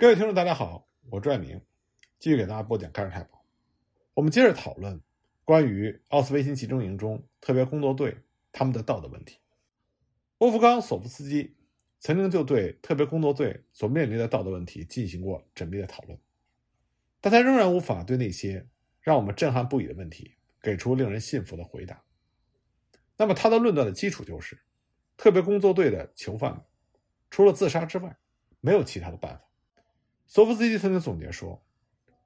各位听众，大家好，我朱爱明，继续给大家播讲《盖世太保》。我们接着讨论关于奥斯维辛集中营中特别工作队他们的道德问题。沃夫冈·索夫斯基曾经就对特别工作队所面临的道德问题进行过缜密的讨论，但他仍然无法对那些让我们震撼不已的问题给出令人信服的回答。那么，他的论断的基础就是，特别工作队的囚犯们除了自杀之外，没有其他的办法。索夫斯基曾经总结说：“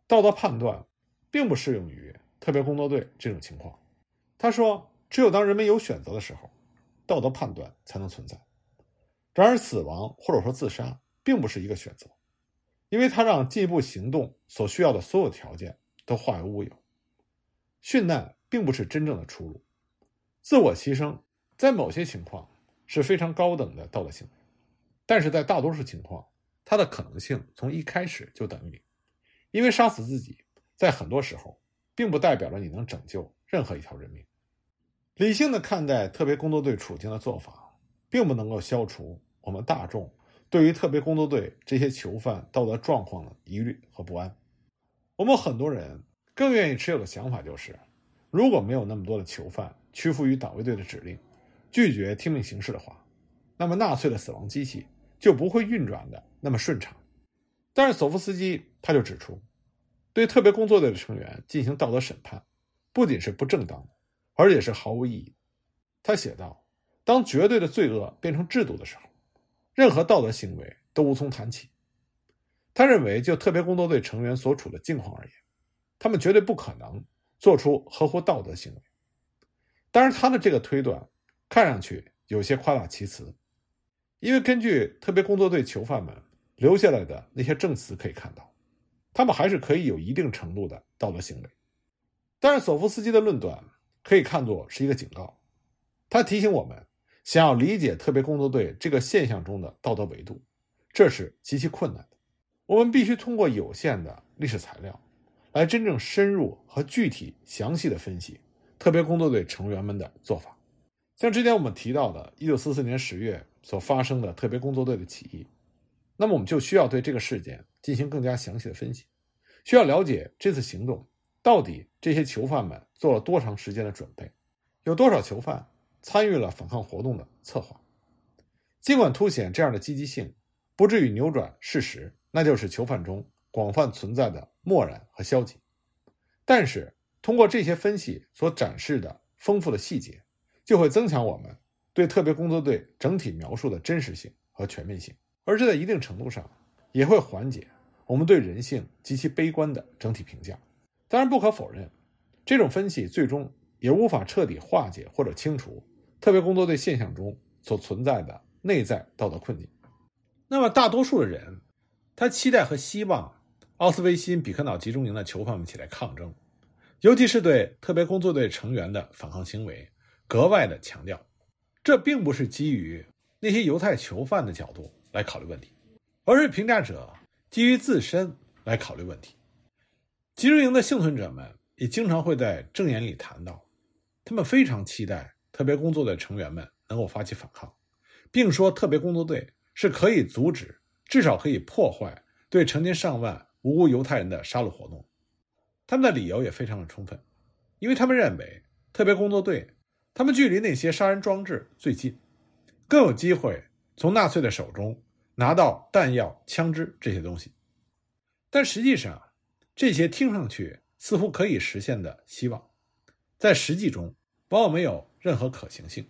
道德判断并不适用于特别工作队这种情况。”他说：“只有当人们有选择的时候，道德判断才能存在。然而，死亡或者说自杀并不是一个选择，因为它让进一步行动所需要的所有条件都化为乌有。殉难并不是真正的出路。自我牺牲在某些情况是非常高等的道德行为，但是在大多数情况。”它的可能性从一开始就等于零，因为杀死自己在很多时候并不代表着你能拯救任何一条人命。理性的看待特别工作队处境的做法，并不能够消除我们大众对于特别工作队这些囚犯道德状况的疑虑和不安。我们很多人更愿意持有的想法就是，如果没有那么多的囚犯屈服于党卫队的指令，拒绝听命行事的话，那么纳粹的死亡机器。就不会运转的那么顺畅，但是索夫斯基他就指出，对特别工作队的成员进行道德审判，不仅是不正当的，而且是毫无意义。他写道：“当绝对的罪恶变成制度的时候，任何道德行为都无从谈起。”他认为，就特别工作队成员所处的境况而言，他们绝对不可能做出合乎道德行为。当然，他的这个推断看上去有些夸大其词。因为根据特别工作队囚犯们留下来的那些证词可以看到，他们还是可以有一定程度的道德行为。但是索夫斯基的论断可以看作是一个警告，他提醒我们，想要理解特别工作队这个现象中的道德维度，这是极其困难的。我们必须通过有限的历史材料，来真正深入和具体详细的分析特别工作队成员们的做法。像之前我们提到的1944年10月所发生的特别工作队的起义，那么我们就需要对这个事件进行更加详细的分析，需要了解这次行动到底这些囚犯们做了多长时间的准备，有多少囚犯参与了反抗活动的策划。尽管凸显这样的积极性不至于扭转事实，那就是囚犯中广泛存在的漠然和消极，但是通过这些分析所展示的丰富的细节。就会增强我们对特别工作队整体描述的真实性和全面性，而这在一定程度上也会缓解我们对人性极其悲观的整体评价。当然，不可否认，这种分析最终也无法彻底化解或者清除特别工作队现象中所存在的内在道德困境。那么，大多数的人，他期待和希望奥斯维辛比克瑙集中营的囚犯们起来抗争，尤其是对特别工作队成员的反抗行为。格外的强调，这并不是基于那些犹太囚犯的角度来考虑问题，而是评价者基于自身来考虑问题。集中营的幸存者们也经常会在证言里谈到，他们非常期待特别工作队成员们能够发起反抗，并说特别工作队是可以阻止，至少可以破坏对成千上万无辜犹太人的杀戮活动。他们的理由也非常的充分，因为他们认为特别工作队。他们距离那些杀人装置最近，更有机会从纳粹的手中拿到弹药、枪支这些东西。但实际上，这些听上去似乎可以实现的希望，在实际中往往没有任何可行性。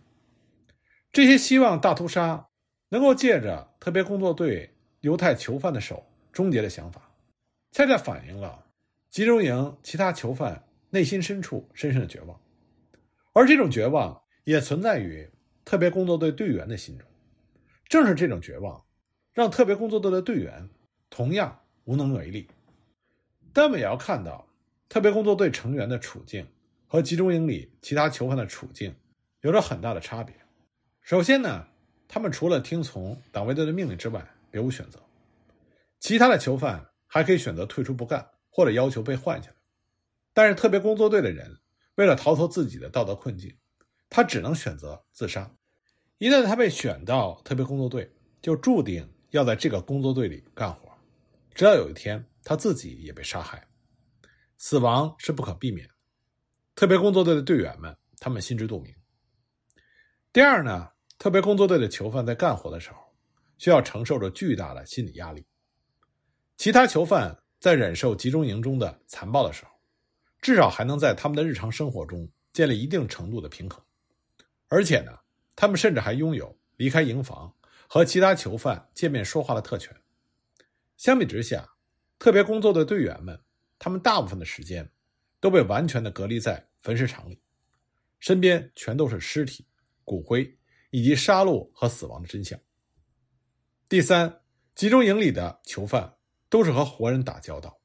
这些希望大屠杀能够借着特别工作队犹太囚犯的手终结的想法，恰恰反映了集中营其他囚犯内心深处深深的绝望。而这种绝望也存在于特别工作队队员的心中，正是这种绝望，让特别工作队的队员同样无能为力。但我们也要看到，特别工作队成员的处境和集中营里其他囚犯的处境有着很大的差别。首先呢，他们除了听从党卫队的命令之外，别无选择。其他的囚犯还可以选择退出不干，或者要求被换下来。但是特别工作队的人。为了逃脱自己的道德困境，他只能选择自杀。一旦他被选到特别工作队，就注定要在这个工作队里干活。直到有一天他自己也被杀害。死亡是不可避免，特别工作队的队员们他们心知肚明。第二呢，特别工作队的囚犯在干活的时候，需要承受着巨大的心理压力。其他囚犯在忍受集中营中的残暴的时候，至少还能在他们的日常生活中建立一定程度的平衡，而且呢，他们甚至还拥有离开营房和其他囚犯见面说话的特权。相比之下，特别工作的队员们，他们大部分的时间都被完全的隔离在焚尸场里，身边全都是尸体、骨灰以及杀戮和死亡的真相。第三，集中营里的囚犯都是和活人打交道，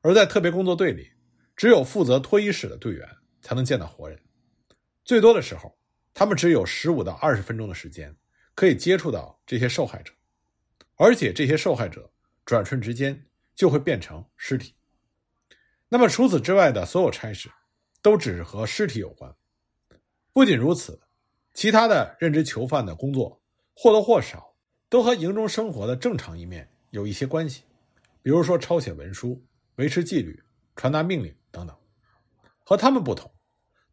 而在特别工作队里，只有负责脱衣室的队员才能见到活人，最多的时候，他们只有十五到二十分钟的时间可以接触到这些受害者，而且这些受害者。转瞬之间就会变成尸体。那么除此之外的所有差事，都只是和尸体有关。不仅如此，其他的任职囚犯的工作或多或少都和营中生活的正常一面有一些关系，比如说抄写文书、维持纪律、传达命令等等。和他们不同，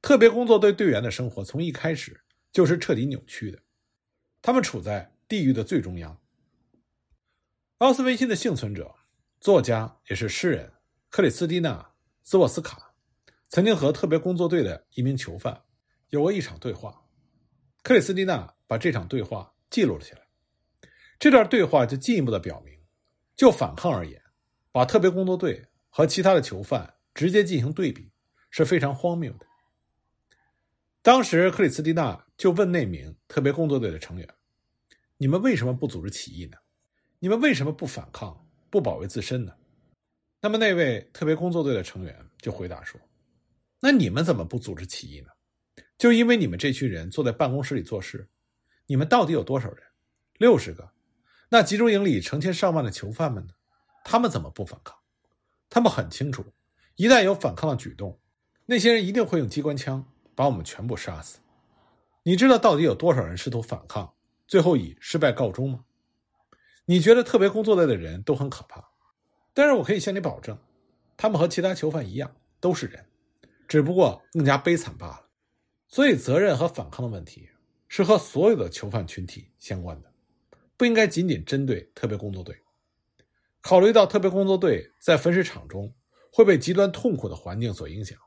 特别工作队队员的生活从一开始就是彻底扭曲的，他们处在地狱的最中央。奥斯维辛的幸存者、作家也是诗人克里斯蒂娜·兹沃斯卡，曾经和特别工作队的一名囚犯有过一场对话。克里斯蒂娜把这场对话记录了起来。这段对话就进一步的表明，就反抗而言，把特别工作队和其他的囚犯直接进行对比是非常荒谬的。当时，克里斯蒂娜就问那名特别工作队的成员：“你们为什么不组织起义呢？”你们为什么不反抗、不保卫自身呢？那么那位特别工作队的成员就回答说：“那你们怎么不组织起义呢？就因为你们这群人坐在办公室里做事。你们到底有多少人？六十个。那集中营里成千上万的囚犯们呢？他们怎么不反抗？他们很清楚，一旦有反抗的举动，那些人一定会用机关枪把我们全部杀死。你知道到底有多少人试图反抗，最后以失败告终吗？”你觉得特别工作队的人都很可怕，但是我可以向你保证，他们和其他囚犯一样都是人，只不过更加悲惨罢了。所以，责任和反抗的问题是和所有的囚犯群体相关的，不应该仅仅针对特别工作队。考虑到特别工作队在焚尸场中会被极端痛苦的环境所影响，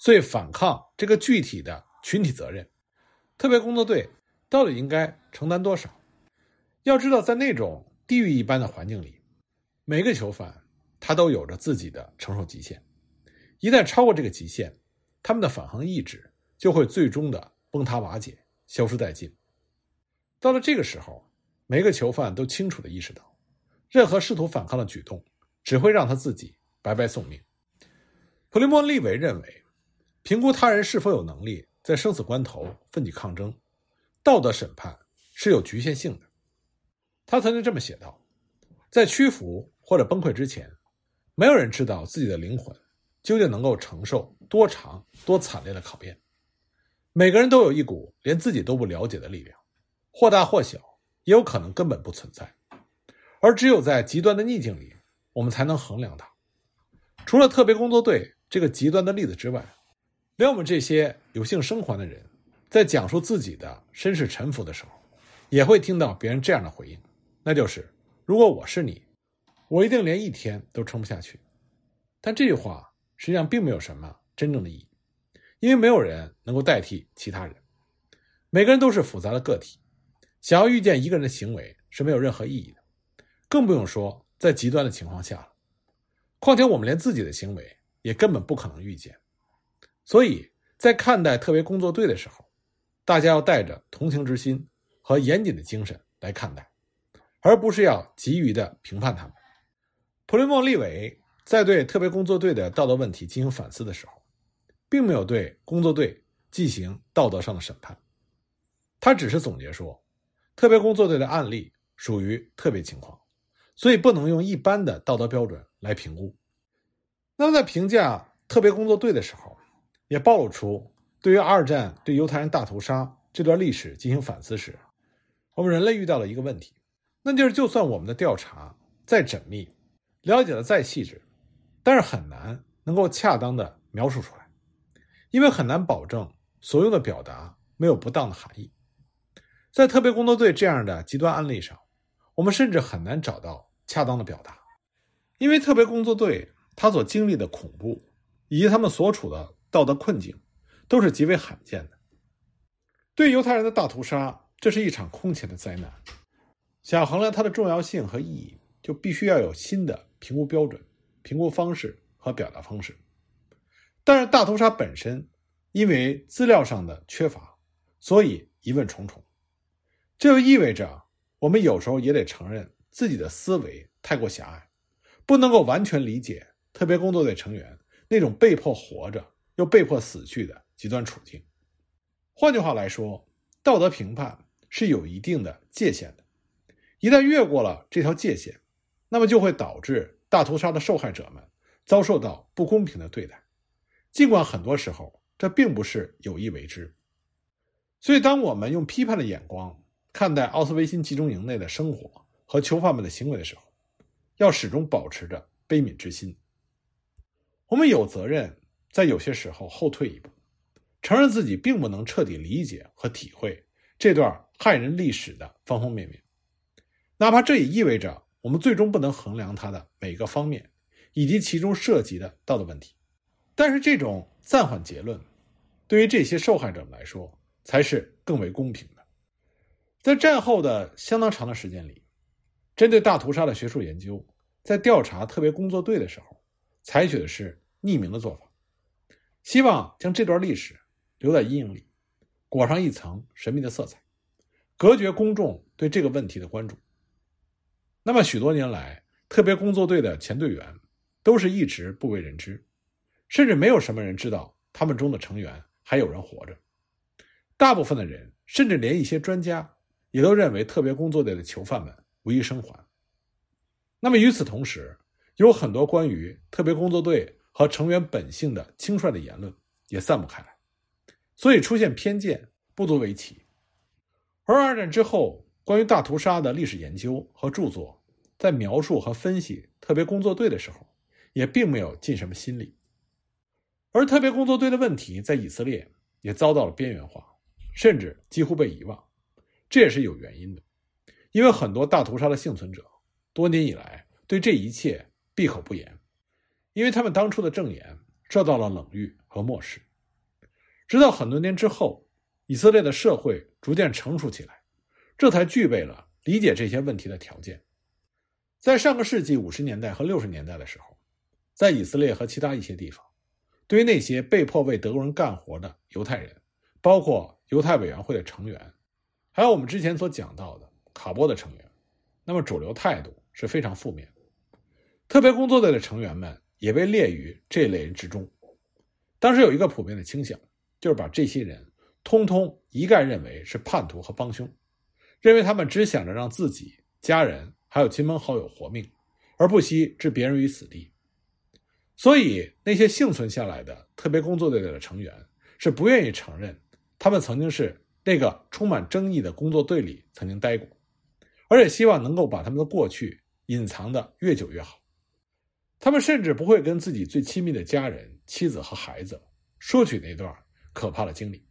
所以反抗这个具体的群体责任，特别工作队到底应该承担多少？要知道，在那种地狱一般的环境里，每个囚犯他都有着自己的承受极限。一旦超过这个极限，他们的反抗意志就会最终的崩塌瓦解，消失殆尽。到了这个时候，每个囚犯都清楚的意识到，任何试图反抗的举动只会让他自己白白送命。普利莫利维认为，评估他人是否有能力在生死关头奋起抗争，道德审判是有局限性的。他曾经这么写道：“在屈服或者崩溃之前，没有人知道自己的灵魂究竟能够承受多长、多惨烈的考验。每个人都有一股连自己都不了解的力量，或大或小，也有可能根本不存在。而只有在极端的逆境里，我们才能衡量它。除了特别工作队这个极端的例子之外，连我们这些有幸生还的人，在讲述自己的身世沉浮的时候，也会听到别人这样的回应。”那就是，如果我是你，我一定连一天都撑不下去。但这句话实际上并没有什么真正的意义，因为没有人能够代替其他人。每个人都是复杂的个体，想要预见一个人的行为是没有任何意义的，更不用说在极端的情况下了。况且我们连自己的行为也根本不可能预见，所以在看待特别工作队的时候，大家要带着同情之心和严谨的精神来看待。而不是要急于的评判他们。普雷莫利维在对特别工作队的道德问题进行反思的时候，并没有对工作队进行道德上的审判，他只是总结说，特别工作队的案例属于特别情况，所以不能用一般的道德标准来评估。那么在评价特别工作队的时候，也暴露出对于二战对犹太人大屠杀这段历史进行反思时，我们人类遇到了一个问题。那就是，就算我们的调查再缜密，了解的再细致，但是很难能够恰当的描述出来，因为很难保证所用的表达没有不当的含义。在特别工作队这样的极端案例上，我们甚至很难找到恰当的表达，因为特别工作队他所经历的恐怖以及他们所处的道德困境都是极为罕见的。对犹太人的大屠杀，这是一场空前的灾难。想衡量它的重要性和意义，就必须要有新的评估标准、评估方式和表达方式。但是大屠杀本身，因为资料上的缺乏，所以疑问重重。这就意味着，我们有时候也得承认自己的思维太过狭隘，不能够完全理解特别工作队成员那种被迫活着又被迫死去的极端处境。换句话来说，道德评判是有一定的界限的。一旦越过了这条界限，那么就会导致大屠杀的受害者们遭受到不公平的对待，尽管很多时候这并不是有意为之。所以，当我们用批判的眼光看待奥斯维辛集中营内的生活和囚犯们的行为的时候，要始终保持着悲悯之心。我们有责任在有些时候后退一步，承认自己并不能彻底理解和体会这段害人历史的方方面面。哪怕这也意味着我们最终不能衡量它的每个方面，以及其中涉及的道德问题，但是这种暂缓结论，对于这些受害者们来说才是更为公平的。在战后的相当长的时间里，针对大屠杀的学术研究，在调查特别工作队的时候，采取的是匿名的做法，希望将这段历史留在阴影里，裹上一层神秘的色彩，隔绝公众对这个问题的关注。那么许多年来，特别工作队的前队员都是一直不为人知，甚至没有什么人知道他们中的成员还有人活着。大部分的人，甚至连一些专家，也都认为特别工作队的囚犯们无一生还。那么与此同时，有很多关于特别工作队和成员本性的轻率的言论也散布开来，所以出现偏见不足为奇。而二战之后，关于大屠杀的历史研究和著作，在描述和分析特别工作队的时候，也并没有尽什么心力。而特别工作队的问题在以色列也遭到了边缘化，甚至几乎被遗忘。这也是有原因的，因为很多大屠杀的幸存者多年以来对这一切闭口不言，因为他们当初的证言受到了冷遇和漠视。直到很多年之后，以色列的社会逐渐成熟起来。这才具备了理解这些问题的条件。在上个世纪五十年代和六十年代的时候，在以色列和其他一些地方，对于那些被迫为德国人干活的犹太人，包括犹太委员会的成员，还有我们之前所讲到的卡波的成员，那么主流态度是非常负面。特别工作队的成员们也被列于这类人之中。当时有一个普遍的倾向，就是把这些人通通一概认为是叛徒和帮凶。认为他们只想着让自己、家人还有亲朋好友活命，而不惜置别人于死地。所以，那些幸存下来的特别工作队的成员是不愿意承认，他们曾经是那个充满争议的工作队里曾经待过，而且希望能够把他们的过去隐藏的越久越好。他们甚至不会跟自己最亲密的家人、妻子和孩子说起那段可怕的经历。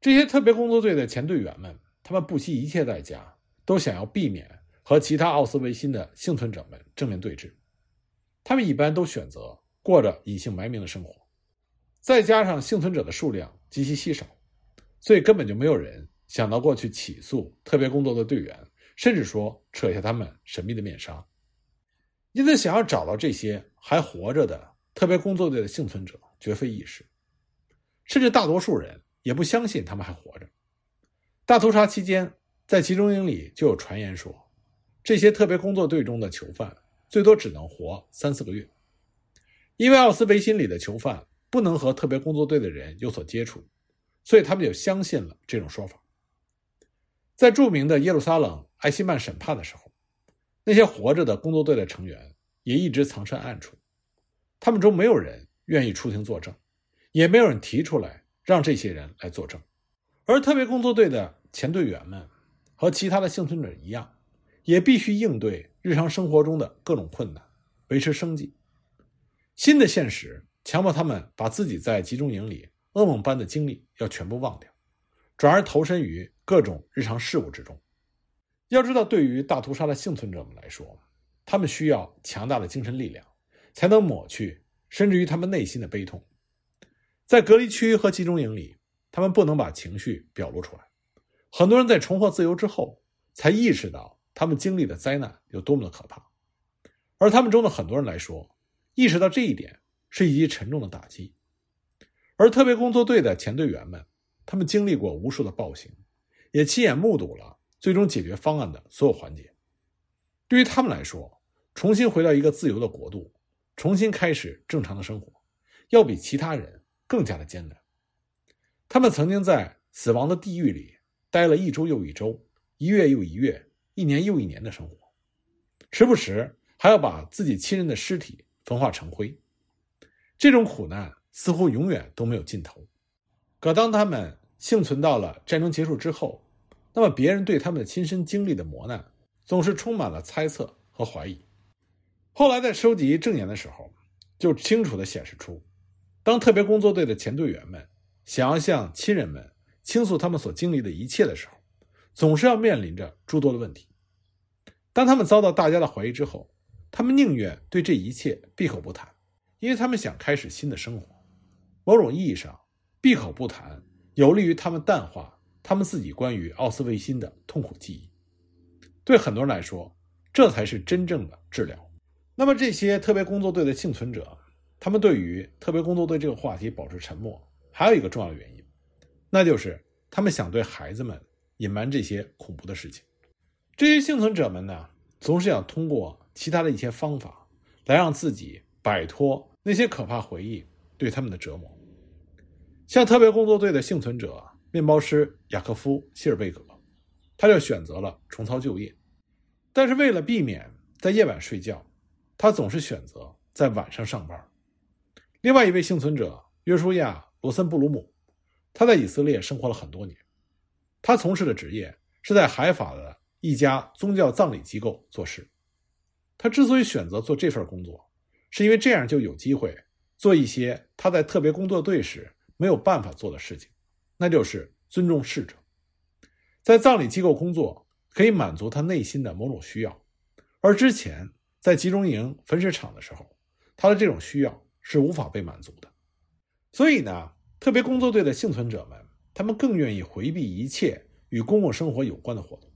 这些特别工作队的前队员们。他们不惜一切代价，都想要避免和其他奥斯维辛的幸存者们正面对峙。他们一般都选择过着隐姓埋名的生活，再加上幸存者的数量极其稀少，所以根本就没有人想到过去起诉特别工作的队员，甚至说扯下他们神秘的面纱。因此，想要找到这些还活着的特别工作队的幸存者绝非易事，甚至大多数人也不相信他们还活着。大屠杀期间，在集中营里就有传言说，这些特别工作队中的囚犯最多只能活三四个月，因为奥斯维辛里的囚犯不能和特别工作队的人有所接触，所以他们就相信了这种说法。在著名的耶路撒冷艾希曼审判的时候，那些活着的工作队的成员也一直藏身暗处，他们中没有人愿意出庭作证，也没有人提出来让这些人来作证。而特别工作队的前队员们和其他的幸存者一样，也必须应对日常生活中的各种困难，维持生计。新的现实强迫他们把自己在集中营里噩梦般的经历要全部忘掉，转而投身于各种日常事务之中。要知道，对于大屠杀的幸存者们来说，他们需要强大的精神力量，才能抹去甚至于他们内心的悲痛。在隔离区和集中营里，他们不能把情绪表露出来。很多人在重获自由之后，才意识到他们经历的灾难有多么的可怕。而他们中的很多人来说，意识到这一点是一记沉重的打击。而特别工作队的前队员们，他们经历过无数的暴行，也亲眼目睹了最终解决方案的所有环节。对于他们来说，重新回到一个自由的国度，重新开始正常的生活，要比其他人更加的艰难。他们曾经在死亡的地狱里。待了一周又一周，一月又一月，一年又一年的生活，时不时还要把自己亲人的尸体焚化成灰，这种苦难似乎永远都没有尽头。可当他们幸存到了战争结束之后，那么别人对他们的亲身经历的磨难，总是充满了猜测和怀疑。后来在收集证言的时候，就清楚地显示出，当特别工作队的前队员们想要向亲人们。倾诉他们所经历的一切的时候，总是要面临着诸多的问题。当他们遭到大家的怀疑之后，他们宁愿对这一切闭口不谈，因为他们想开始新的生活。某种意义上，闭口不谈有利于他们淡化他们自己关于奥斯维辛的痛苦记忆。对很多人来说，这才是真正的治疗。那么，这些特别工作队的幸存者，他们对于特别工作队这个话题保持沉默，还有一个重要的原因。那就是他们想对孩子们隐瞒这些恐怖的事情。这些幸存者们呢，总是想通过其他的一些方法，来让自己摆脱那些可怕回忆对他们的折磨。像特别工作队的幸存者面包师雅克夫·希尔贝格，他就选择了重操旧业。但是为了避免在夜晚睡觉，他总是选择在晚上上班。另外一位幸存者约书亚·罗森布鲁姆。他在以色列生活了很多年，他从事的职业是在海法的一家宗教葬礼机构做事。他之所以选择做这份工作，是因为这样就有机会做一些他在特别工作队时没有办法做的事情，那就是尊重逝者。在葬礼机构工作可以满足他内心的某种需要，而之前在集中营焚尸场的时候，他的这种需要是无法被满足的。所以呢？特别工作队的幸存者们，他们更愿意回避一切与公共生活有关的活动，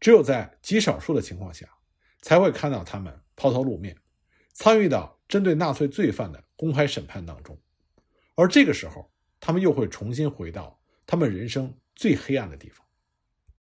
只有在极少数的情况下，才会看到他们抛头露面，参与到针对纳粹罪犯的公开审判当中。而这个时候，他们又会重新回到他们人生最黑暗的地方。